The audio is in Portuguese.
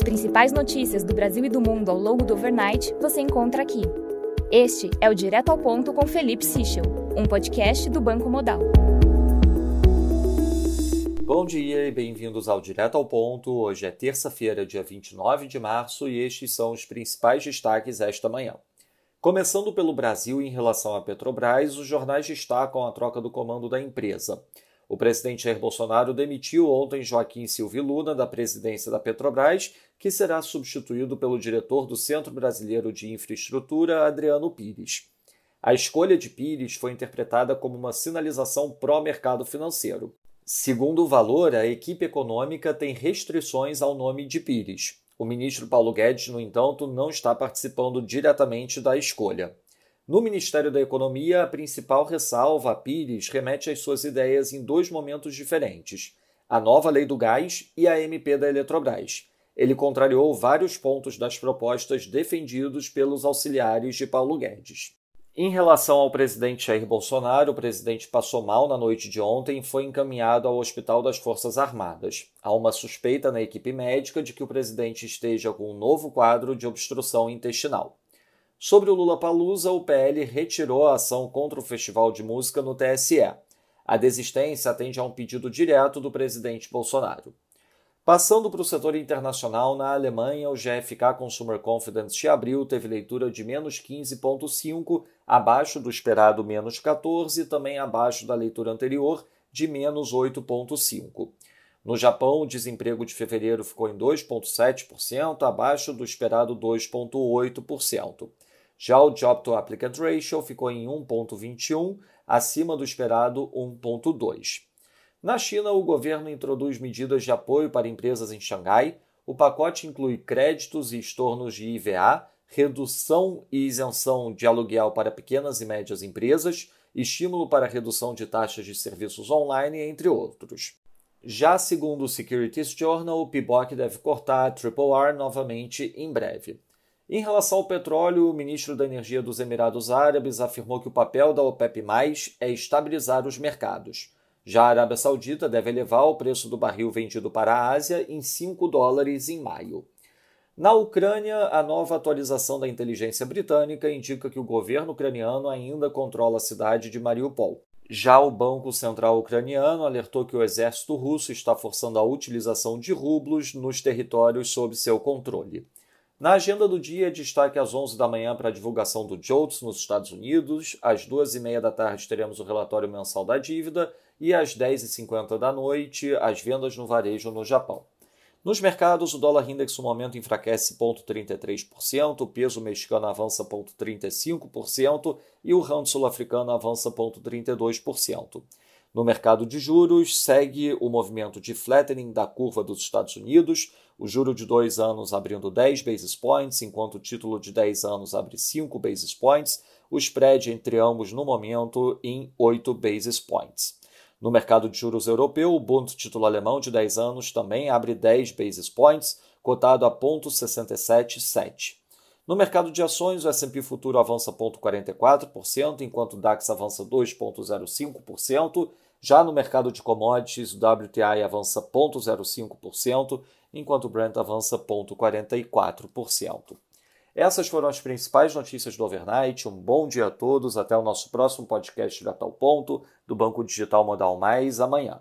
As principais notícias do Brasil e do mundo ao longo do overnight você encontra aqui. Este é o Direto ao Ponto com Felipe Sichel, um podcast do Banco Modal. Bom dia e bem-vindos ao Direto ao Ponto. Hoje é terça-feira, dia 29 de março, e estes são os principais destaques esta manhã. Começando pelo Brasil, em relação à Petrobras, os jornais destacam a troca do comando da empresa. O presidente Jair Bolsonaro demitiu ontem Joaquim Silvio Luna da presidência da Petrobras, que será substituído pelo diretor do Centro Brasileiro de Infraestrutura, Adriano Pires. A escolha de Pires foi interpretada como uma sinalização pró-mercado financeiro. Segundo o valor, a equipe econômica tem restrições ao nome de Pires. O ministro Paulo Guedes, no entanto, não está participando diretamente da escolha. No Ministério da Economia, a principal ressalva a Pires remete às suas ideias em dois momentos diferentes: a nova lei do gás e a MP da Eletrobras. Ele contrariou vários pontos das propostas defendidos pelos auxiliares de Paulo Guedes. Em relação ao presidente Jair Bolsonaro, o presidente passou mal na noite de ontem e foi encaminhado ao Hospital das Forças Armadas. Há uma suspeita na equipe médica de que o presidente esteja com um novo quadro de obstrução intestinal. Sobre o Lula Palusa, o PL retirou a ação contra o Festival de Música no TSE. A desistência atende a um pedido direto do presidente Bolsonaro. Passando para o setor internacional, na Alemanha, o GFK Consumer Confidence de abril teve leitura de menos 15,5, abaixo do esperado menos 14, também abaixo da leitura anterior de menos 8,5. No Japão, o desemprego de fevereiro ficou em 2,7%, abaixo do esperado 2,8%. Já o Job to Applicant Ratio ficou em 1,21, acima do esperado 1,2. Na China, o governo introduz medidas de apoio para empresas em Xangai. O pacote inclui créditos e estornos de IVA, redução e isenção de aluguel para pequenas e médias empresas, estímulo para redução de taxas de serviços online, entre outros. Já segundo o Securities Journal, o PIBOC deve cortar a Triple R novamente em breve. Em relação ao petróleo, o ministro da Energia dos Emirados Árabes afirmou que o papel da OPEP+, é estabilizar os mercados. Já a Arábia Saudita deve elevar o preço do barril vendido para a Ásia em 5 dólares em maio. Na Ucrânia, a nova atualização da inteligência britânica indica que o governo ucraniano ainda controla a cidade de Mariupol. Já o Banco Central Ucraniano alertou que o exército russo está forçando a utilização de rublos nos territórios sob seu controle. Na agenda do dia, destaque às 11 da manhã para a divulgação do JOLTS nos Estados Unidos, às 2h30 da tarde teremos o relatório mensal da dívida e às 10h50 da noite as vendas no varejo no Japão. Nos mercados, o dólar index no momento enfraquece 0,33%, o peso mexicano avança 0,35% e o rand sul-africano avança 0,32%. No mercado de juros, segue o movimento de flattening da curva dos Estados Unidos, o juro de dois anos abrindo 10 basis points, enquanto o título de 10 anos abre 5 basis points, o spread entre ambos no momento em 8 basis points. No mercado de juros europeu, o Bund título alemão de 10 anos também abre 10 basis points, cotado a 0,677. No mercado de ações, o S&P futuro avança 0,44%, enquanto o DAX avança 2,05%. Já no mercado de commodities, o WTI avança 0,05%, enquanto o Brent avança 0,44%. Essas foram as principais notícias do overnight. Um bom dia a todos. Até o nosso próximo podcast direto ao ponto do Banco Digital Modal Mais amanhã.